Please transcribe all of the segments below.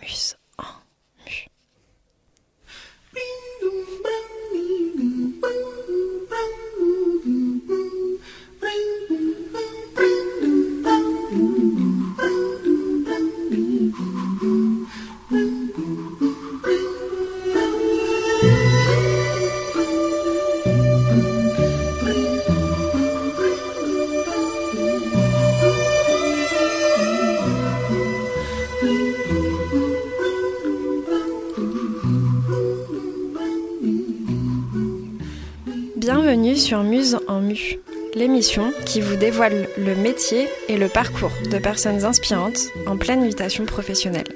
Muse En Mu, l'émission qui vous dévoile le métier et le parcours de personnes inspirantes en pleine mutation professionnelle.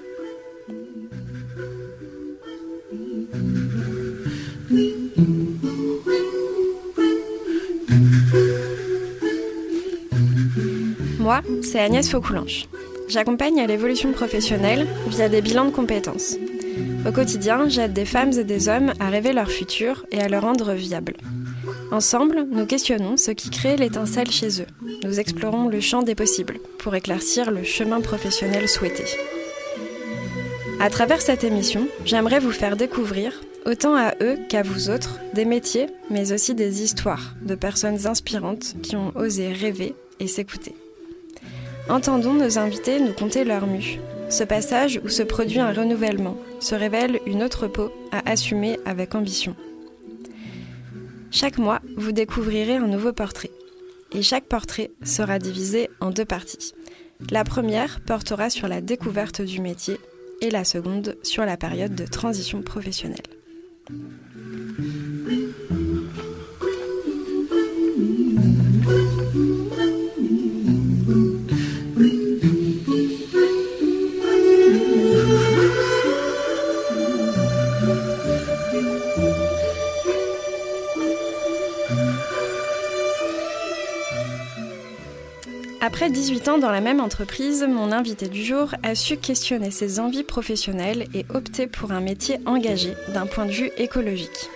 Moi, c'est Agnès Faucoulange. J'accompagne à l'évolution professionnelle via des bilans de compétences. Au quotidien, j'aide des femmes et des hommes à rêver leur futur et à le rendre viable. Ensemble, nous questionnons ce qui crée l'étincelle chez eux. Nous explorons le champ des possibles pour éclaircir le chemin professionnel souhaité. À travers cette émission, j'aimerais vous faire découvrir, autant à eux qu'à vous autres, des métiers, mais aussi des histoires de personnes inspirantes qui ont osé rêver et s'écouter. Entendons nos invités nous conter leur mue, ce passage où se produit un renouvellement, se révèle une autre peau à assumer avec ambition. Chaque mois, vous découvrirez un nouveau portrait. Et chaque portrait sera divisé en deux parties. La première portera sur la découverte du métier et la seconde sur la période de transition professionnelle. 18 ans dans la même entreprise, mon invité du jour a su questionner ses envies professionnelles et opter pour un métier engagé d'un point de vue écologique.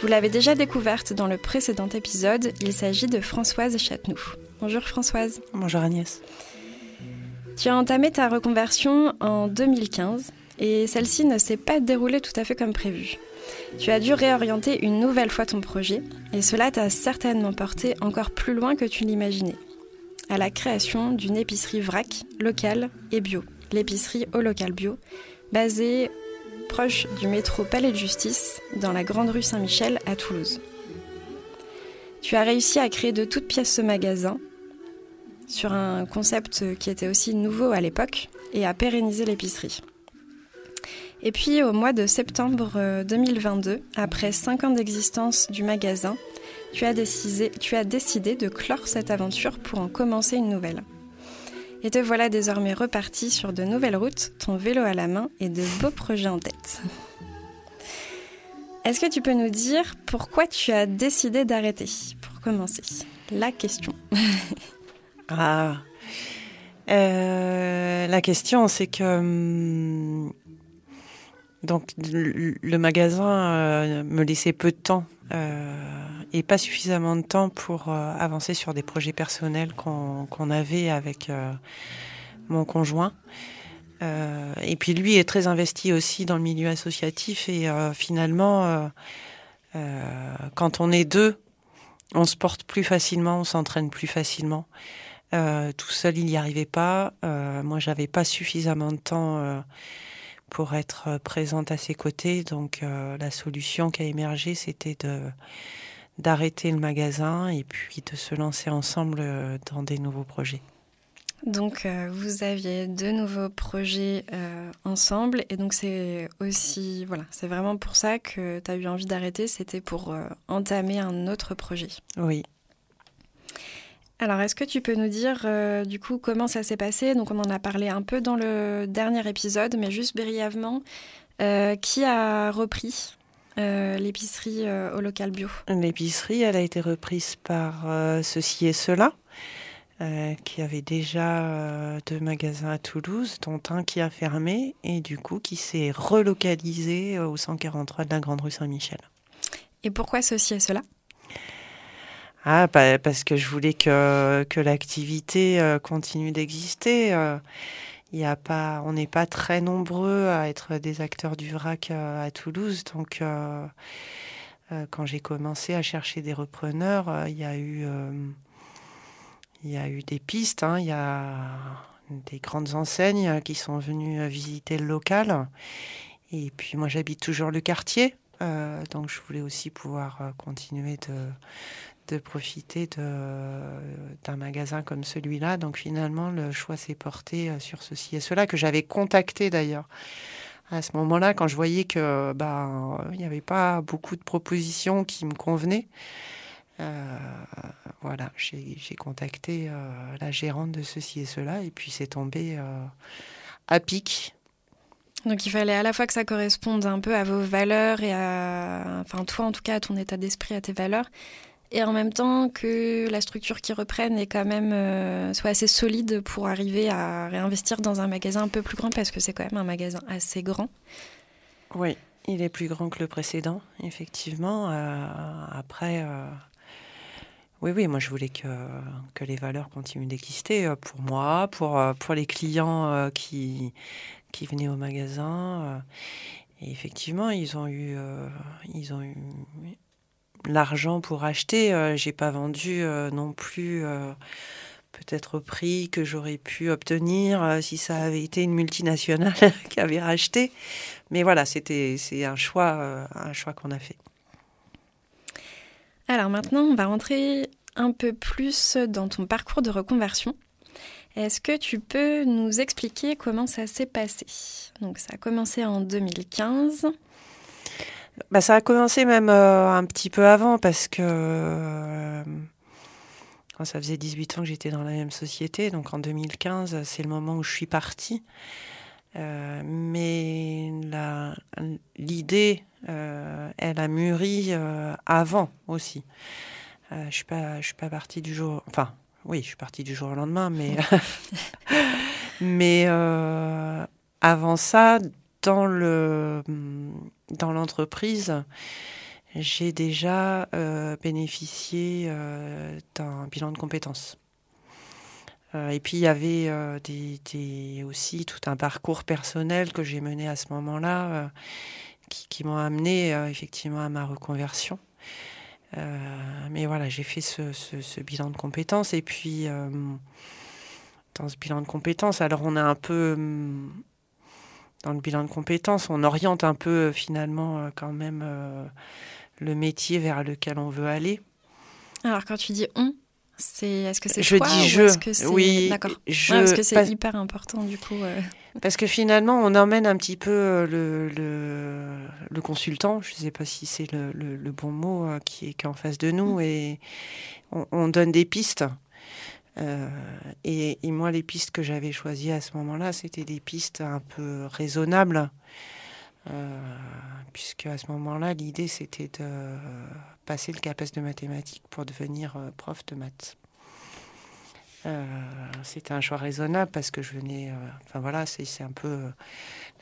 Vous l'avez déjà découverte dans le précédent épisode, il s'agit de Françoise Chatenoux. Bonjour Françoise. Bonjour Agnès. Tu as entamé ta reconversion en 2015 et celle-ci ne s'est pas déroulée tout à fait comme prévu. Tu as dû réorienter une nouvelle fois ton projet et cela t'a certainement porté encore plus loin que tu l'imaginais à la création d'une épicerie vrac, locale et bio, l'épicerie au local bio, basée proche du métro Palais de Justice, dans la Grande Rue Saint-Michel à Toulouse. Tu as réussi à créer de toutes pièces ce magasin, sur un concept qui était aussi nouveau à l'époque, et à pérenniser l'épicerie. Et puis au mois de septembre 2022, après 5 ans d'existence du magasin, tu as, décidé, de clore cette aventure pour en commencer une nouvelle. Et te voilà désormais reparti sur de nouvelles routes, ton vélo à la main et de beaux projets en tête. Est-ce que tu peux nous dire pourquoi tu as décidé d'arrêter Pour commencer, la question. ah, euh, la question, c'est que hum, donc le, magasin euh, me laissait peu de temps euh, et pas suffisamment de temps pour euh, avancer sur des projets personnels qu'on avait avec euh, mon conjoint. Euh, et puis lui est très investi aussi dans le milieu associatif et finalement, quand on est deux, on se porte plus facilement, on s'entraîne plus facilement. tout seul, il n'y arrivait pas. moi, j'avais pas suffisamment de temps pour être présente à ses côtés. Donc, la solution qui a émergé, c'était de d'arrêter le magasin et puis de se lancer ensemble euh, dans des nouveaux projets. Donc euh, vous aviez deux nouveaux projets euh, ensemble et donc c'est aussi voilà, c'est vraiment pour ça que tu as eu envie d'arrêter, c'était pour entamer un autre projet. Oui. Alors est-ce que tu peux nous dire du coup comment ça s'est passé? Donc on en a parlé un peu dans le dernier épisode mais juste brièvement qui a repris? Euh, l'épicerie euh, au local bio L'épicerie, elle a été reprise par euh, ceci et cela, qui avait déjà deux magasins à Toulouse, dont un qui a fermé et du coup qui s'est relocalisé au 143 de la Grande Rue Saint-Michel. Et pourquoi ceci et cela? Ah, parce que je voulais que, que l'activité continue d'exister. Il a pas, on n'est pas très nombreux à être des acteurs du vrac à Toulouse. Donc, quand j'ai commencé à chercher des repreneurs, il y a eu, il eu des pistes. Hein. Il y a des grandes enseignes qui sont venues visiter le local. Et puis moi j'habite toujours le quartier, euh, donc je voulais aussi pouvoir euh, continuer de, de profiter d'un magasin comme celui-là. Donc finalement le choix s'est porté euh, sur ceci et cela que j'avais contacté d'ailleurs à ce moment-là quand je voyais que bah il n'y avait pas beaucoup de propositions qui me convenaient. voilà, j'ai contacté la gérante de ceci et cela, et puis c'est tombé à pic. Donc il fallait à la fois que ça corresponde un peu à vos valeurs et à, enfin toi en tout cas à ton état d'esprit, à tes valeurs, et en même temps que la structure qui reprenne est quand même euh, soit assez solide pour arriver à réinvestir dans un magasin un peu plus grand parce que c'est quand même un magasin assez grand. Oui, il est plus grand que le précédent, effectivement. Euh, après, euh, oui, oui, moi je voulais que, que les valeurs continuent d'exister pour moi, pour, pour les clients qui, qui venaient au magasin. Et effectivement, ils ont eu, ils ont eu l'argent pour acheter. Euh, j'ai pas vendu non plus peut-être au prix que j'aurais pu obtenir si ça avait été une multinationale qui avait racheté. Mais voilà, c'était c'est un choix, un choix qu'on a fait. Alors maintenant, on va rentrer un peu plus dans ton parcours de reconversion. Est-ce que tu peux nous expliquer comment ça s'est passé? Donc ça a commencé en 2015. Bah, ça a commencé même euh, un petit peu avant parce que euh, ça faisait 18 ans que j'étais dans la même société, donc en 2015 c'est le moment où je suis partie. Euh, mais l'idée, elle a mûri avant aussi. je ne suis, pas, suis pas partie du jour. Enfin, oui, je suis partie du jour au lendemain, mais, mais avant ça, dans le dans l'entreprise, j'ai déjà euh, bénéficié euh, d'un bilan de compétences. et puis il y avait des, aussi tout un parcours personnel que j'ai mené à ce moment-là, qui, qui m'ont amené effectivement à ma reconversion. Euh, mais voilà, j'ai fait ce, bilan de compétences. Et puis, euh, dans ce bilan de compétences, alors on a un peu. Dans le bilan de compétences, on oriente un peu finalement euh, quand même le métier vers lequel on veut aller. Alors quand tu dis on, c'est est-ce que c'est je dis je que oui d'accord parce que c'est hyper important du coup parce que finalement on emmène un petit peu le, le, le consultant je ne sais pas si c'est le, le, bon mot euh, qui, est, qui est en face de nous mm. et on, donne des pistes euh, et, moi les pistes que j'avais choisies à ce moment-là c'était des pistes un peu raisonnables euh, puisque à ce moment-là l'idée c'était de passer le CAPES de mathématiques pour devenir euh, prof de maths. C'était un choix raisonnable parce que je venais, enfin voilà, c'est un peu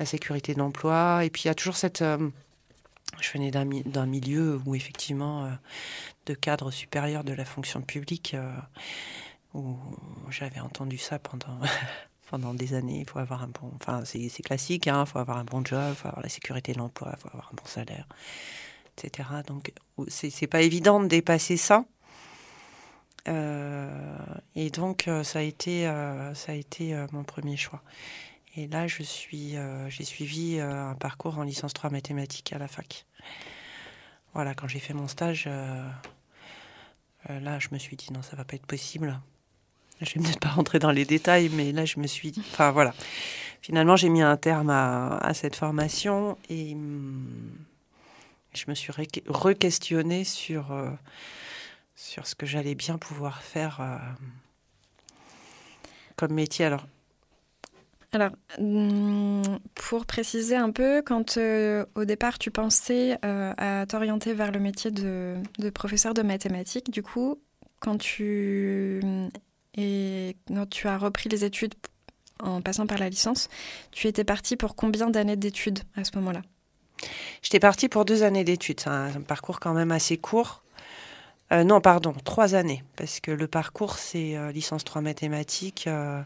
la sécurité de l'emploi. Et puis il y a toujours cette, je venais d'un milieu où effectivement, de cadre supérieur de la fonction publique, où j'avais entendu ça pendant pendant des années. Il faut avoir un bon, enfin c'est classique, hein, il faut avoir un bon job, il faut avoir la sécurité de l'emploi, il faut avoir un bon salaire etc. Donc, c'est pas évident de dépasser ça. Euh, et donc, euh, ça a été, euh, ça a été mon premier choix. Et là, je suis, j'ai suivi un parcours en licence 3 mathématiques à la fac. Voilà, quand j'ai fait mon stage, là, je me suis dit non, ça va pas être possible. Je vais peut-être pas rentrer dans les détails, mais là, je me suis dit, enfin voilà. Finalement, j'ai mis un terme à, cette formation et. Hum, je me suis re-questionnée sur, euh, sur ce que j'allais bien pouvoir faire euh, comme métier. Alors, alors, hmm, pour préciser un peu, quand euh, au départ tu pensais à t'orienter vers le métier de, de, professeur de mathématiques, du coup, quand tu, et, quand tu as repris les études en passant par la licence, tu étais parti pour combien d'années d'études à ce moment-là? J'étais partie pour deux années d'études. C'est un, parcours quand même assez court. Euh, non, pardon, trois années. Parce que le parcours, c'est euh, licence 3 mathématiques, euh,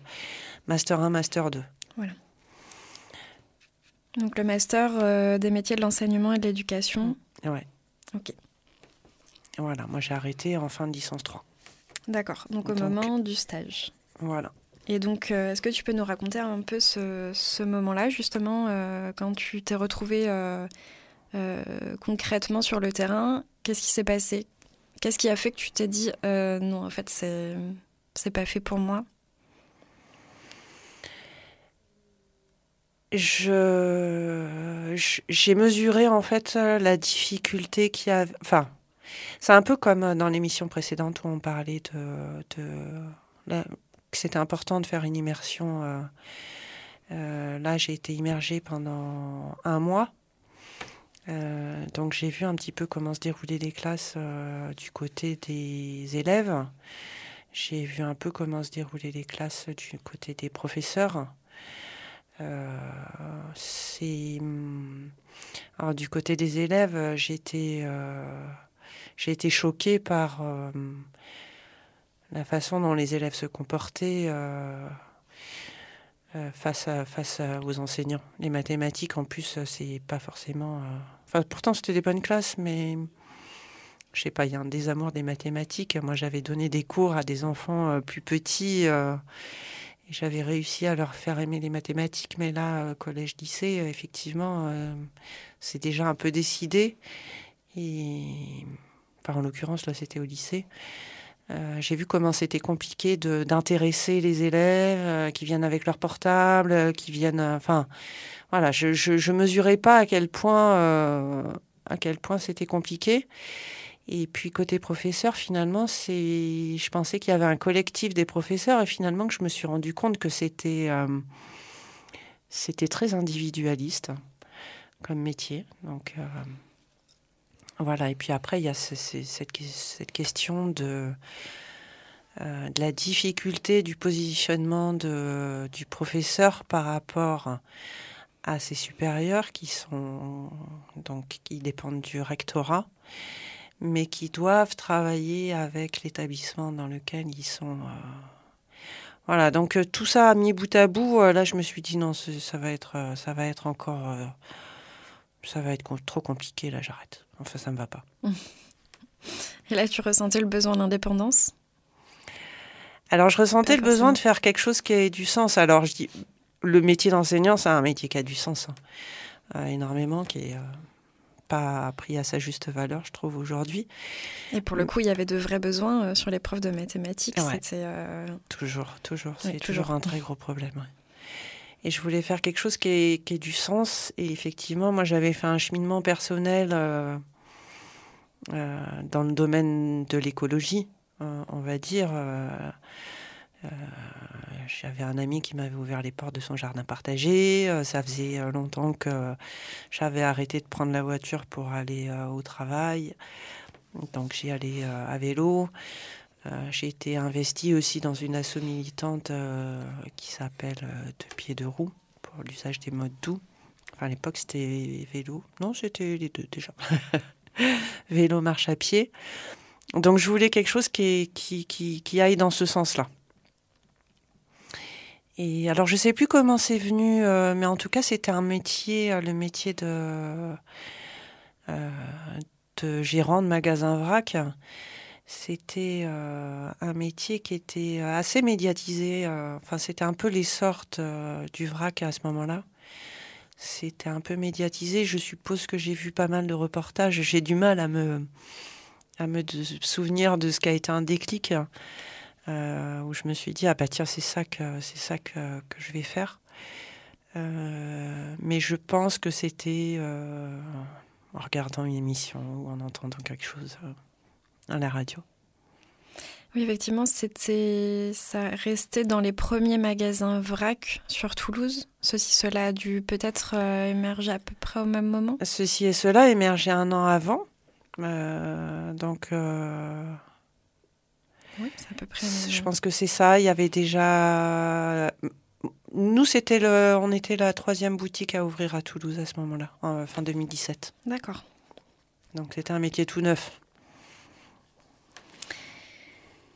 master 1, master 2. Voilà. Donc le master des métiers de l'enseignement et de l'éducation. Ouais. Ok. Voilà, moi j'ai arrêté en fin de licence 3. D'accord, donc au moment du stage. Voilà. Et donc, euh, est-ce que tu peux nous raconter un peu ce, moment-là, justement, euh, quand tu t'es retrouvé euh, concrètement sur le terrain? Qu'est-ce qui s'est passé? Qu'est-ce qui a fait que tu t'es dit non, en fait, c'est c'est pas fait pour moi? Je j'ai mesuré en fait la difficulté qu'il y a. Enfin, c'est un peu comme dans l'émission précédente où on parlait de, que c'était important de faire une immersion. Euh, euh, là, j'ai été immergée pendant un mois. Euh, donc j'ai vu un petit peu comment se déroulaient les classes du côté des élèves. J'ai vu un peu comment se déroulaient les classes du côté des professeurs. c'est hum, du côté des élèves, été j'ai été choquée par la façon dont les élèves se comportaient euh, euh, face, à, face aux enseignants. Les mathématiques, en plus, c'est pas forcément. Euh, enfin, pourtant, c'était des bonnes classes, mais je sais pas, il y a un désamour des mathématiques. Moi, j'avais donné des cours à des enfants plus petits. et j'avais réussi à leur faire aimer les mathématiques, mais là, collège-lycée, effectivement, c'est déjà un peu décidé. En l'occurrence, là, c'était au lycée. Euh, j'ai vu comment c'était compliqué d'intéresser les élèves euh, qui viennent avec leur portable, euh, qui viennent. Enfin, voilà, je, je, mesurais pas à quel point à quel point c'était compliqué. Et puis côté professeur, finalement, c'est, je pensais qu'il y avait un collectif des professeurs et finalement que je me suis rendu compte que c'était c'était très individualiste comme métier. Donc voilà, et puis après, il y a cette, question de, euh, de, la difficulté du positionnement du professeur par rapport à ses supérieurs qui sont donc qui dépendent du rectorat, mais qui doivent travailler avec l'établissement dans lequel ils sont. Euh, voilà, donc euh, tout ça mis bout à bout, là je me suis dit non, ça va être, ça va être encore, ça va être trop compliqué, là j'arrête. Enfin, ça me va pas. Et là, tu ressentais le besoin d'indépendance Alors, je ressentais le besoin de faire quelque chose qui ait du sens. Alors, je dis, le métier d'enseignant, c'est un métier qui a du sens, hein. euh, énormément, qui est euh, pas pris à sa juste valeur, je trouve, aujourd'hui. Et pour le coup, il y avait de vrais besoins euh, sur les profs de mathématiques. Toujours, toujours. C'est toujours. un très gros problème. Et je voulais faire quelque chose qui ait, qui ait du sens. Et effectivement, moi, j'avais fait un cheminement personnel euh, dans le domaine de l'écologie, euh, on va dire. Euh, j'avais un ami qui m'avait ouvert les portes de son jardin partagé. ça faisait longtemps que j'avais arrêté de prendre la voiture pour aller au travail. Donc j'y allais à vélo. j'ai été investie aussi dans une asso militante qui s'appelle De pieds de roue pour l'usage des modes doux. Enfin, à l'époque, c'était vélo. Non, c'était les deux déjà. vélo, marche à pied. Donc je voulais quelque chose qui, qui, qui, aille dans ce sens-là. Et alors je sais plus comment c'est venu, euh, mais en tout cas c'était un métier, euh, le métier de, euh, de gérant de magasin vrac. C'était un métier qui était assez médiatisé. enfin c'était un peu les sortes du vrac à ce moment-là c'était un peu médiatisé. Je suppose que j'ai vu pas mal de reportages. J'ai du mal à me, à me souvenir de ce qui a été un déclic euh, où je me suis dit ah bah tiens c'est ça que c'est ça que, que, je vais faire. Euh, mais je pense que c'était euh, en regardant une émission ou en entendant quelque chose à la radio. Oui, effectivement, c'était, ça restait dans les premiers magasins vrac sur Toulouse. Ceci, cela a dû peut-être euh, émerger à peu près au même moment. Ceci et cela émergeait un an avant. Euh, donc. Euh, oui, c'est à peu près. Je pense que c'est ça. Il y avait déjà. Nous, c'était le, on était la troisième boutique à ouvrir à Toulouse à ce moment-là, en fin 2017. D'accord. Donc c'était un métier tout neuf.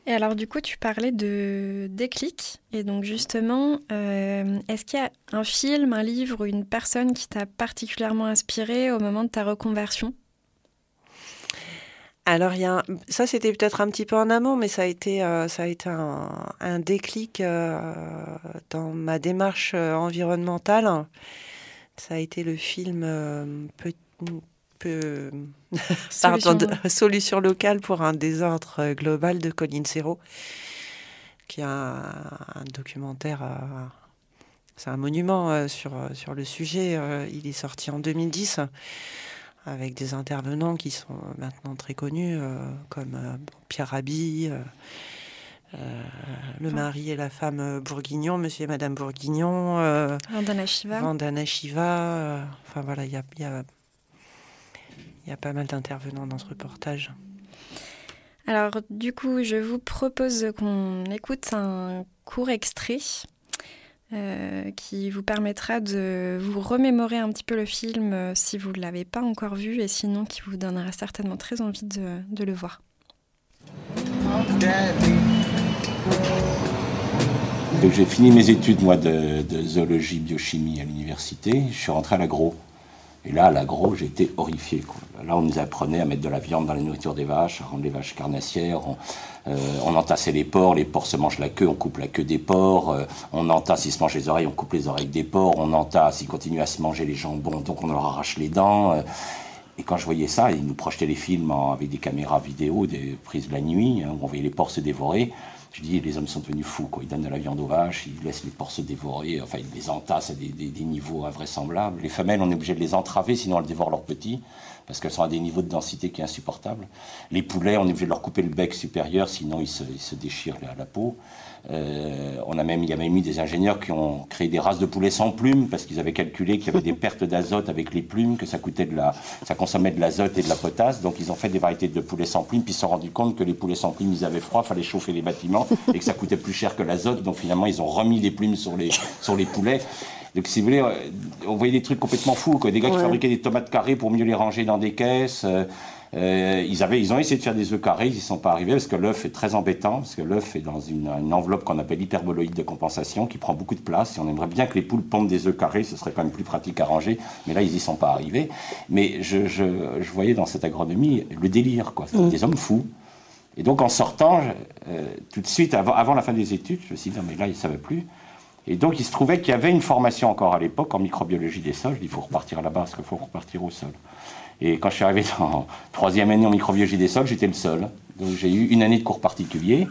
Et alors du coup, tu parlais de déclic. Et donc justement, euh, est-ce qu'il y a un film, un livre ou une personne qui t'a particulièrement inspiré au moment de ta reconversion? Alors, ça, c'était peut-être un petit peu en amont, mais ça a été, euh, ça a été un, déclic euh, dans ma démarche environnementale. Ça a été le film peu, Solution. solution locale pour un désordre euh, global de Colin Serrault, qui a un, documentaire. Euh, c'est un monument euh, sur, sur le sujet. il est sorti en 2010 avec des intervenants qui sont maintenant très connus, comme Pierre Rabhi, le mari et la femme Bourguignon, monsieur et madame Bourguignon. Vandana Shiva. Vandana Shiva. enfin voilà, il y a, y a il y a pas mal d'intervenants dans ce reportage. Alors, du coup, je vous propose qu'on écoute un court extrait euh, qui vous permettra de vous remémorer un petit peu le film euh, si vous ne l'avez pas encore vu et sinon qui vous donnera certainement très envie de, de le voir. Donc j'ai fini mes études moi de, de zoologie biochimie à l'université. Je suis rentré à l'agro et là, à l'agro, j'étais horrifié. Là, on nous apprenait à mettre de la viande dans la nourriture des vaches, à rendre les vaches carnassières. On, euh, entassait les porcs, les porcs se mangent la queue, on coupe la queue des porcs. Euh, on entasse, ils se mangent les oreilles, on coupe les oreilles des porcs. On entasse, ils continuent à se manger les jambons, donc on leur arrache les dents. Euh. et quand je voyais ça, ils nous projetaient les films avec des caméras vidéo, des prises de la nuit, hein, où on voyait les porcs se dévorer. Je dis, les hommes sont devenus fous, quoi. Ils donnent de la viande aux vaches, ils laissent les porcs se dévorer, enfin, ils les entassent à des, niveaux invraisemblables. Les femelles, on est obligé de les entraver, sinon elles dévorent leurs petits, parce qu'elles sont à des niveaux de densité qui est insupportable. Les poulets, on est obligé de leur couper le bec supérieur, sinon ils se, déchirent la peau. Euh, on a même, il y a même eu des ingénieurs qui ont créé des races de poulets sans plumes parce qu'ils avaient calculé qu'il y avait des pertes d'azote avec les plumes, que ça coûtait de la, ça consommait de l'azote et de la potasse. Donc ils ont fait des variétés de poulets sans plumes, puis ils se sont rendus compte que les poulets sans plumes, ils avaient froid, fallait chauffer les bâtiments et que ça coûtait plus cher que l'azote. Donc finalement, ils ont remis les plumes sur les, sur les poulets. Donc, si vous voulez, euh, on voyait des trucs complètement fous, quoi. Des gars qui fabriquaient des tomates carrées pour mieux les ranger dans des caisses. Euh, euh, ils, avaient, ils ont essayé de faire des œufs carrés, ils n'y sont pas arrivés parce que l'œuf est très embêtant, parce que l'œuf est dans une, enveloppe qu'on appelle hyperboloïde de compensation qui prend beaucoup de place. Et on aimerait bien que les poules pondent des œufs carrés, ce serait quand même plus pratique à ranger, mais là ils n'y sont pas arrivés. Mais je, je, je, voyais dans cette agronomie le délire, quoi. Mmh. Des hommes fous. Et donc en sortant, euh, tout de suite, avant, avant, la fin des études, je me suis dit, non mais là, ils ne savaient plus. Et donc il se trouvait qu'il y avait une formation encore à l'époque en microbiologie des sols. Il faut repartir là-bas parce qu'il faut repartir au sol. Et quand je suis arrivé en troisième année en microbiologie des sols, j'étais le seul. Donc j'ai eu une année de cours particuliers,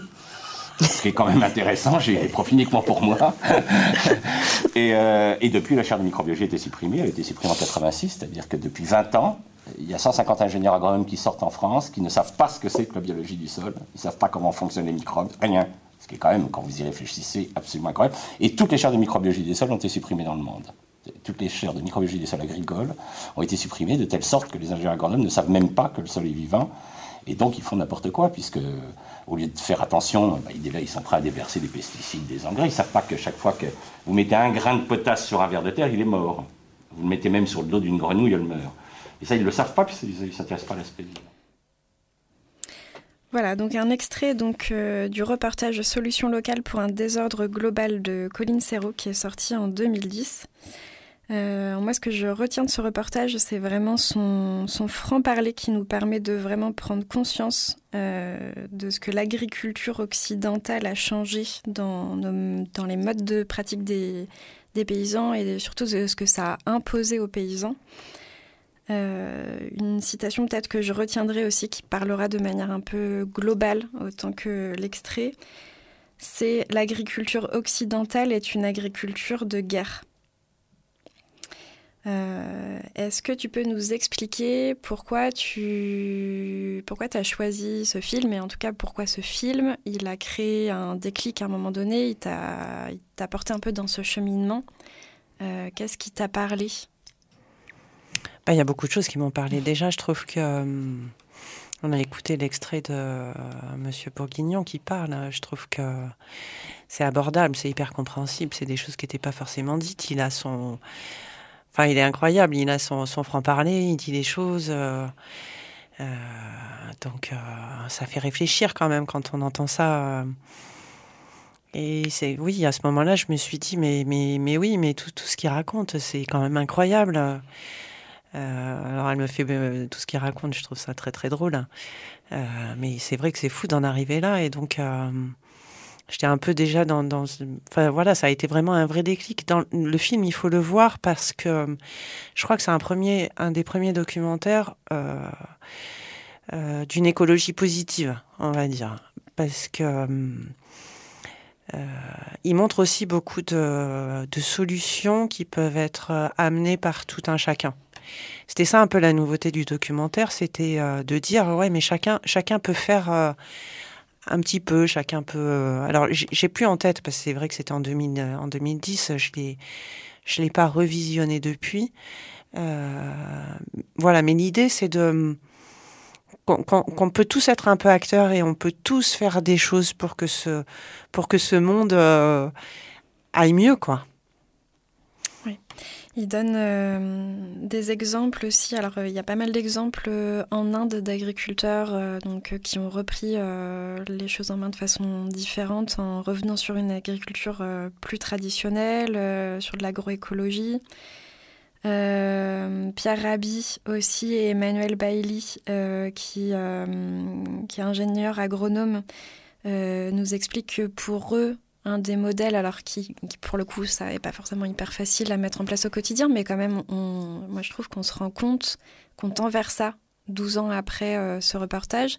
ce qui est quand même intéressant. J'ai des profs uniquement pour moi. et, euh, et, depuis, la chaire de microbiologie a été supprimée. Elle a été supprimée en 86, c'est-à-dire que depuis 20 ans, il y a 150 ingénieurs agronomes qui sortent en France, qui ne savent pas ce que c'est que la biologie du sol. Ils ne savent pas comment fonctionnent les microbes. Rien. Ce qui est quand même, quand vous y réfléchissez, absolument incroyable. Et toutes les chaires de microbiologie des sols ont été supprimées dans le monde toutes les chaires de microbiologie des sols agricoles ont été supprimées de telle sorte que les ingénieurs agronomes ne savent même pas que le sol est vivant. Et donc ils font n'importe quoi, puisque au lieu de faire attention, bah, ils, sont prêts à déverser des pesticides, des engrais. Ils ne savent pas que chaque fois que vous mettez un grain de potasse sur un ver de terre, il est mort. Vous le mettez même sur le dos d'une grenouille, elle meurt. Et ça, ils ne le savent pas, puisqu'ils ne s'intéressent pas à l'aspect. Voilà, donc un extrait euh, du reportage Solutions locales pour un désordre global de Colline Serrault qui est sorti en 2010. Euh, moi, ce que je retiens de ce reportage, c'est vraiment son, franc-parler qui nous permet de vraiment prendre conscience euh, de ce que l'agriculture occidentale a changé dans, les modes de pratique des, paysans et surtout de ce que ça a imposé aux paysans. Euh, une citation peut-être que je retiendrai aussi qui parlera de manière un peu globale autant que l'extrait, c'est l'agriculture occidentale est une agriculture de guerre. Euh, est-ce que tu peux nous expliquer pourquoi tu pourquoi as choisi ce film et en tout cas pourquoi ce film il a créé un déclic à un moment donné, il t'a porté un peu dans ce cheminement. Euh, qu'est-ce qui t'a parlé? Bah, Il y a beaucoup de choses qui m'ont parlé. Déjà, je trouve que euh, on a écouté l'extrait de Monsieur Bourguignon qui parle. Je trouve que c'est abordable, c'est hyper compréhensible. C'est des choses qui n'étaient pas forcément dites. Il a son Enfin, il est incroyable. Il a son, franc-parler, il dit des choses. Euh, donc ça fait réfléchir quand même quand on entend ça. Et c'est oui, à ce moment-là, je me suis dit mais mais mais oui, mais tout tout ce qu'il raconte, c'est quand même incroyable. alors elle me fait tout ce qu'il raconte, je trouve ça très très drôle. Hein. mais c'est vrai que c'est fou d'en arriver là et donc j'étais un peu déjà dans, enfin voilà ça a été vraiment un vrai déclic. Dans le film il faut le voir parce que je crois que c'est un premier un des premiers documentaires euh, euh, d'une écologie positive on va dire. Parce que euh, montre aussi beaucoup de, de, solutions qui peuvent être amenées par tout un chacun. C'était ça un peu la nouveauté du documentaire c'était de dire ouais mais chacun chacun peut faire un petit peu, chacun peut. Euh, alors, j'ai plus en tête parce que c'est vrai que c'était en, 2000, euh, en 2010. Je l'ai, je l'ai pas revisionné depuis. Euh, voilà, mais l'idée c'est de qu'on peut tous être un peu acteurs et on peut tous faire des choses pour que ce pour que ce monde aille mieux, quoi. Il donne euh, des exemples aussi. Alors, euh, il y a pas mal d'exemples euh, en Inde d'agriculteurs qui ont repris les choses en main de façon différente en revenant sur une agriculture plus traditionnelle, sur de l'agroécologie. Pierre Rabhi aussi et Emmanuel Bailey, qui, qui est ingénieur agronome, nous expliquent que pour eux, un des modèles, alors qui, pour le coup, ça n'est pas forcément hyper facile à mettre en place au quotidien, mais quand même, moi je trouve qu'on se rend compte qu'on tend vers ça 12 ans après euh, ce reportage,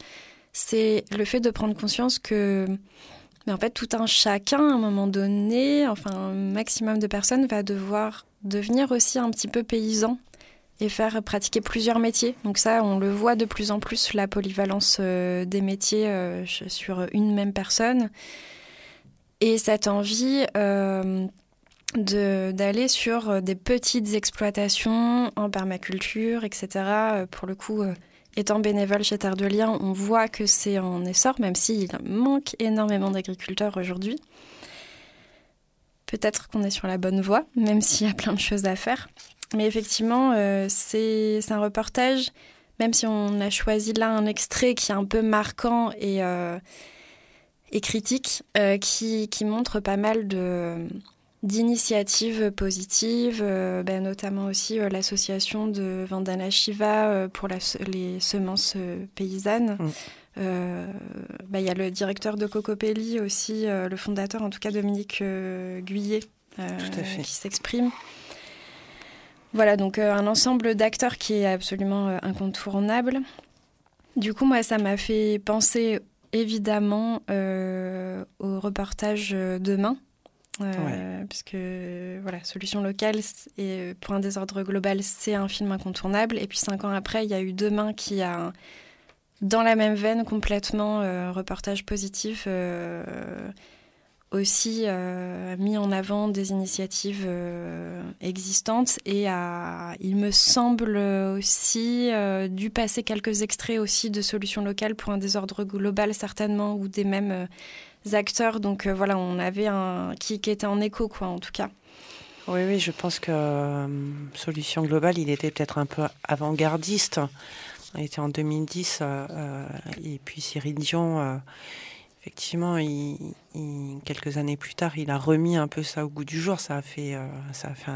c'est le fait de prendre conscience que mais en fait, tout un chacun, à un moment donné, enfin un maximum de personnes, va devoir devenir aussi un petit peu paysan et faire pratiquer plusieurs métiers. Donc ça, on le voit de plus en plus, la polyvalence euh, des métiers euh, sur une même personne. Et cette envie euh, d'aller sur euh, des petites exploitations en permaculture, etc. Euh, pour le coup, étant bénévole chez Terre de Liens, on voit que c'est en essor, même s'il manque énormément d'agriculteurs aujourd'hui. Peut-être qu'on est sur la bonne voie, même s'il y a plein de choses à faire. Mais effectivement, c'est un reportage, même si on a choisi là un extrait qui est un peu marquant et et critique euh, qui, qui montre pas mal de d'initiatives positives, euh, ben, notamment aussi euh, l'association de Vandana Shiva pour la, les semences paysannes. Mm. Ben, il y a le directeur de Cocopelli aussi, le fondateur en tout cas Dominique Guyet, qui s'exprime. Voilà, donc un ensemble d'acteurs qui est absolument incontournable. Du coup, moi, ça m'a fait penser évidemment euh, au reportage euh, Demain. Euh, Puisque voilà, Solution locale et pour un désordre global, c'est un film incontournable. Et puis cinq ans après, il y a eu Demain qui a, dans la même veine, complètement reportage positif aussi euh, mis en avant des initiatives euh, existantes et a, il me semble aussi, euh, dû passer quelques extraits aussi de solutions locales pour un désordre global certainement ou des mêmes acteurs. Donc voilà, on avait un qui, qui, était en écho quoi en tout cas. Oui, oui, je pense que Solution Globale, il était peut-être un peu avant-gardiste. Il était en 2010 et puis Cyril Dion effectivement, il, quelques années plus tard, il a remis un peu ça au goût du jour. Ça a fait, euh, ça a fait,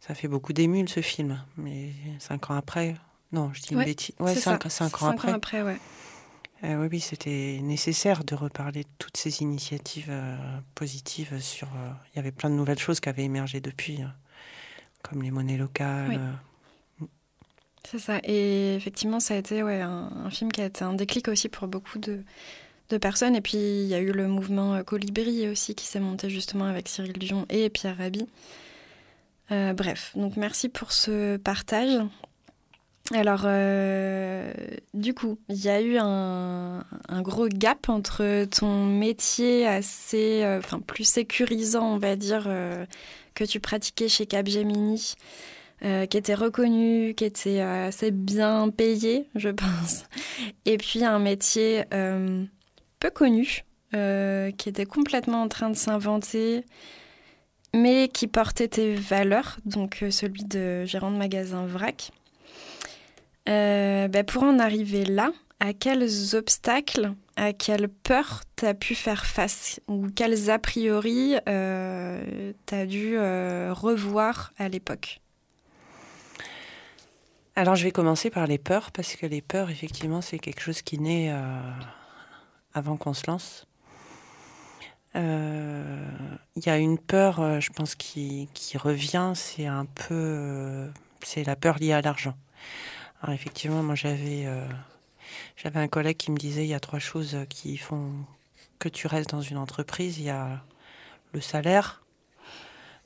ça a fait beaucoup d'émules ce film. Mais cinq ans après, non, je dis une bêtise. Ouais, cinq, cinq, ans après. Ans après ouais. Euh, oui, oui, c'était nécessaire de reparler de toutes ces initiatives euh, positives. Sur, il y avait plein de nouvelles choses qui avaient émergé depuis, hein, comme les monnaies locales. C'est ça. Et effectivement, ça a été ouais, un, film qui a été un déclic aussi pour beaucoup de, de personnes. Et puis, il y a eu le mouvement Colibri aussi qui s'est monté justement avec Cyril Dion et Pierre Rabhi. Euh, bref, donc merci pour ce partage. Alors, euh, du coup, il y a eu un, gros gap entre ton métier assez, euh, plus sécurisant, on va dire, que tu pratiquais chez Capgemini, qui était reconnu, qui était assez bien payé, je pense, et puis un métier peu connu, euh, qui était complètement en train de s'inventer, mais qui portait tes valeurs, donc euh, celui de gérant de magasin VRAC. Euh, bah, pour en arriver là, à quels obstacles, à quelles peurs t'as pu faire face ou quels a priori euh, t'as dû revoir à l'époque? Alors je vais commencer par les peurs parce que les peurs effectivement c'est quelque chose qui naît avant qu'on se lance. Euh, Il y a une peur, euh, je pense, qui, qui revient, c'est un peu, euh, c'est la peur liée à l'argent. Alors effectivement, moi j'avais, euh, un collègue qui me disait il y a trois choses qui font que tu restes dans une entreprise. Il y a le salaire,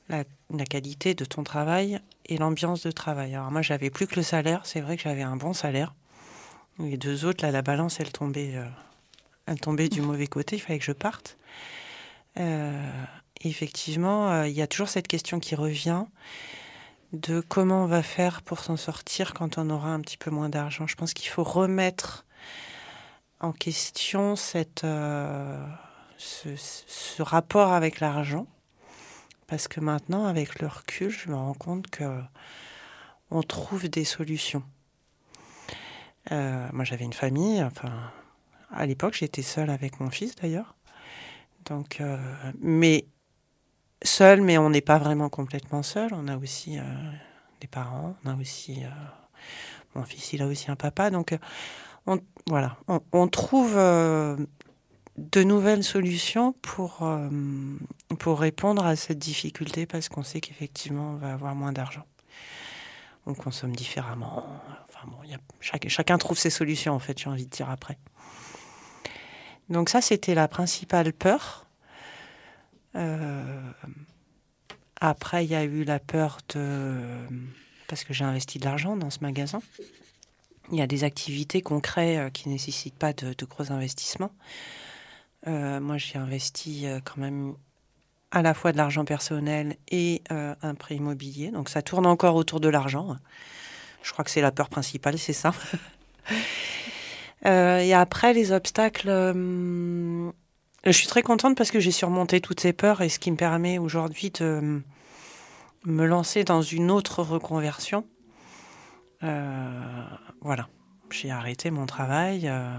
la, qualité de ton travail et l'ambiance de travail. Alors moi j'avais plus que le salaire, c'est vrai que j'avais un bon salaire. Les deux autres, là, la balance, elle tombait, euh, elle du mauvais côté. Il fallait que je parte. Euh, effectivement, euh, il y a toujours cette question qui revient de comment on va faire pour s'en sortir quand on aura un petit peu moins d'argent. Je pense qu'il faut remettre en question cette, euh, ce, ce rapport avec l'argent. Parce que maintenant, avec le recul, je me rends compte que on trouve des solutions. Moi, j'avais une famille. Enfin, à l'époque, j'étais seule avec mon fils, d'ailleurs. Donc, euh, mais seul, mais on n'est pas vraiment complètement seul. On a aussi euh, des parents, on a aussi euh, mon fils, il a aussi un papa. Donc, on, voilà, on, trouve de nouvelles solutions pour pour répondre à cette difficulté parce qu'on sait qu'effectivement, on va avoir moins d'argent. On consomme différemment. Enfin bon, chaque- chacun trouve ses solutions en fait. J'ai envie de dire après. Donc ça, c'était la principale peur. Euh, après, il y a eu la peur de... Parce que j'ai investi de l'argent dans ce magasin. Il y a des activités crée euh, qui ne nécessitent pas de, gros investissements. Euh, moi, j'ai investi quand même à la fois de l'argent personnel et un prêt immobilier. Donc ça tourne encore autour de l'argent. Je crois que c'est la peur principale, c'est ça. Euh, et après, les obstacles, euh, je suis très contente parce que j'ai surmonté toutes ces peurs et ce qui me permet aujourd'hui de me lancer dans une autre reconversion. Euh, voilà, j'ai arrêté mon travail euh,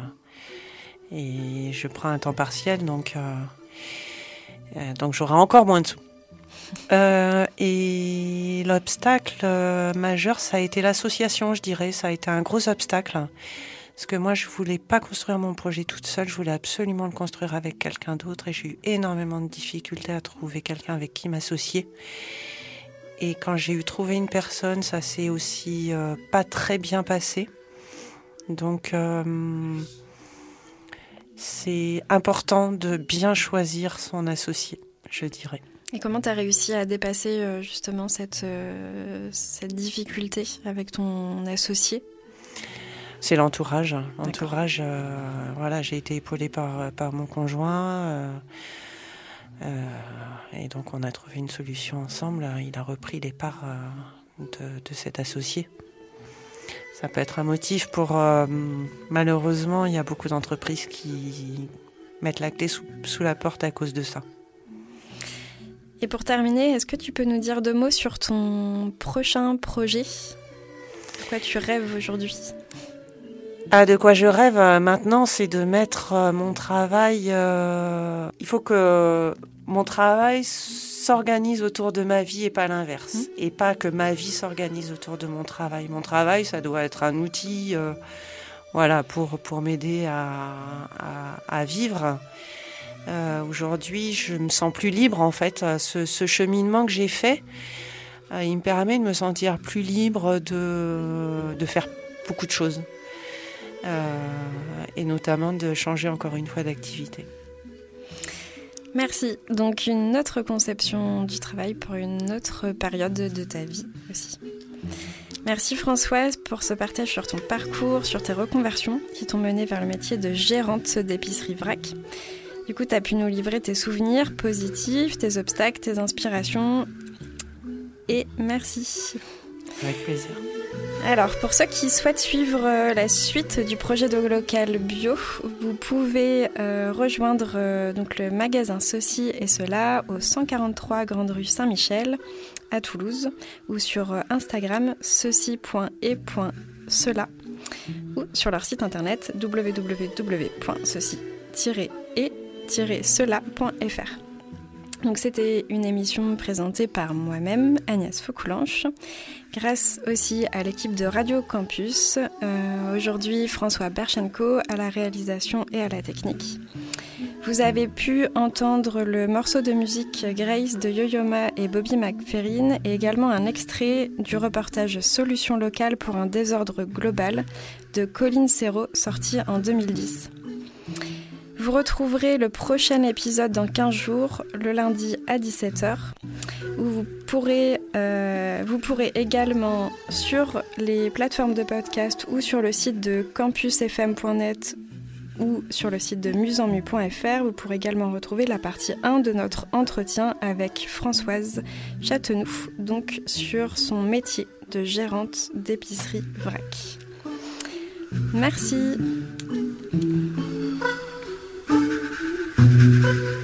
et je prends un temps partiel, donc, euh, donc j'aurai encore moins de sous. Et l'obstacle majeur, ça a été l'association, je dirais. Ça a été un gros obstacle. Parce que moi, je voulais pas construire mon projet toute seule, je voulais absolument le construire avec quelqu'un d'autre et j'ai eu énormément de difficultés à trouver quelqu'un avec qui m'associer. Et quand j'ai eu trouvé une personne, ça s'est aussi euh, pas très bien passé. Donc, euh, c'est important de bien choisir son associé, je dirais. Et comment tu as réussi à dépasser euh, justement cette, cette difficulté avec ton associé? C'est l'entourage. L'entourage, euh, voilà, j'ai été épaulée par, par mon conjoint. euh, euh, et donc, on a trouvé une solution ensemble. Il a repris les parts de, de cet associé. Ça peut être un motif pour. malheureusement, il y a beaucoup d'entreprises qui mettent la clé sous, sous la porte à cause de ça. Et pour terminer, est-ce que tu peux nous dire deux mots sur ton prochain projet? De quoi tu rêves aujourd'hui? Ah, de quoi je rêve euh, maintenant, c'est de mettre euh, mon travail. euh, Il faut que mon travail s'organise autour de ma vie et pas l'inverse. Mhm. Et pas que ma vie s'organise autour de mon travail. Mon travail, ça doit être un outil euh, voilà, pour, pour m'aider à, à, à vivre. Euh, Aujourd'hui, je me sens plus libre en fait. Ce, ce cheminement que j'ai fait, il me permet de me sentir plus libre de, de faire beaucoup de choses. Euh, et notamment de changer encore une fois d'activité. Merci. Donc une autre conception du travail pour une autre période de ta vie aussi. Merci Françoise pour ce partage sur ton parcours, sur tes reconversions qui t'ont mené vers le métier de gérante d'épicerie vrac. Du coup, tu as pu nous livrer tes souvenirs positifs, tes obstacles, tes inspirations. Et merci. Avec plaisir. Alors, pour ceux qui souhaitent suivre euh, la suite du projet de local bio, vous pouvez euh, rejoindre euh, le magasin Ceci et Cela au 143 Grande Rue Saint-Michel à Toulouse ou sur Instagram ceci.et.cela ou sur leur site internet www.ceci-et-cela.fr. Donc c'était une émission présentée par moi-même, Agnès Faucoulanche, grâce aussi à l'équipe de Radio Campus, euh, aujourd'hui François Berchenko à la réalisation et à la technique. Vous avez pu entendre le morceau de musique Grace de Yo-Yo et Bobby McFerrin et également un extrait du reportage Solutions locales pour un désordre global de Colin Serrault sorti en 2010. Vous retrouverez le prochain épisode dans 15 jours, le lundi à 17h, où vous pourrez, euh, vous pourrez également sur les plateformes de podcast ou sur le site de campusfm.net ou sur le site de musenmu.fr, vous pourrez également retrouver la partie 1 de notre entretien avec Françoise Châtenoux, donc sur son métier de gérante d'épicerie vrac. Merci. Mm-hmm.